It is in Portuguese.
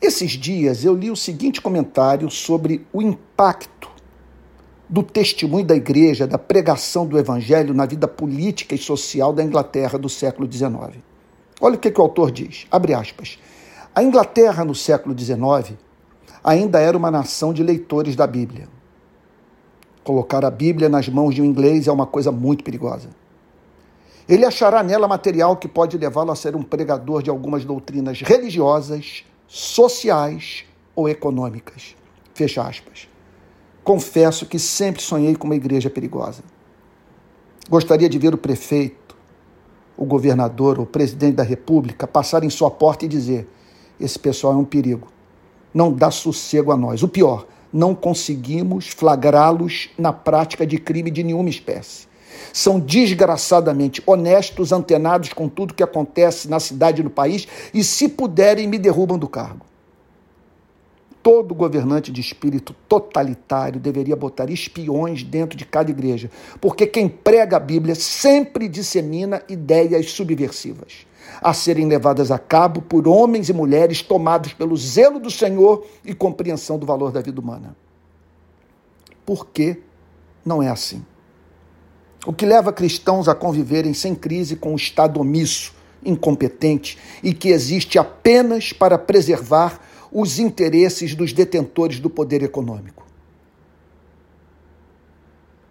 Esses dias eu li o seguinte comentário sobre o impacto do testemunho da igreja, da pregação do evangelho na vida política e social da Inglaterra do século XIX. Olha o que, que o autor diz, abre aspas. A Inglaterra no século XIX ainda era uma nação de leitores da Bíblia. Colocar a Bíblia nas mãos de um inglês é uma coisa muito perigosa. Ele achará nela material que pode levá-lo a ser um pregador de algumas doutrinas religiosas, sociais ou econômicas. Fecha aspas. Confesso que sempre sonhei com uma igreja perigosa. Gostaria de ver o prefeito, o governador, o presidente da república passar em sua porta e dizer: esse pessoal é um perigo. Não dá sossego a nós. O pior, não conseguimos flagrá-los na prática de crime de nenhuma espécie. São desgraçadamente honestos, antenados com tudo que acontece na cidade e no país e, se puderem, me derrubam do cargo. Todo governante de espírito totalitário deveria botar espiões dentro de cada igreja, porque quem prega a Bíblia sempre dissemina ideias subversivas, a serem levadas a cabo por homens e mulheres tomados pelo zelo do Senhor e compreensão do valor da vida humana. Por que não é assim? O que leva cristãos a conviverem sem crise com o Estado omisso, incompetente e que existe apenas para preservar os interesses dos detentores do poder econômico.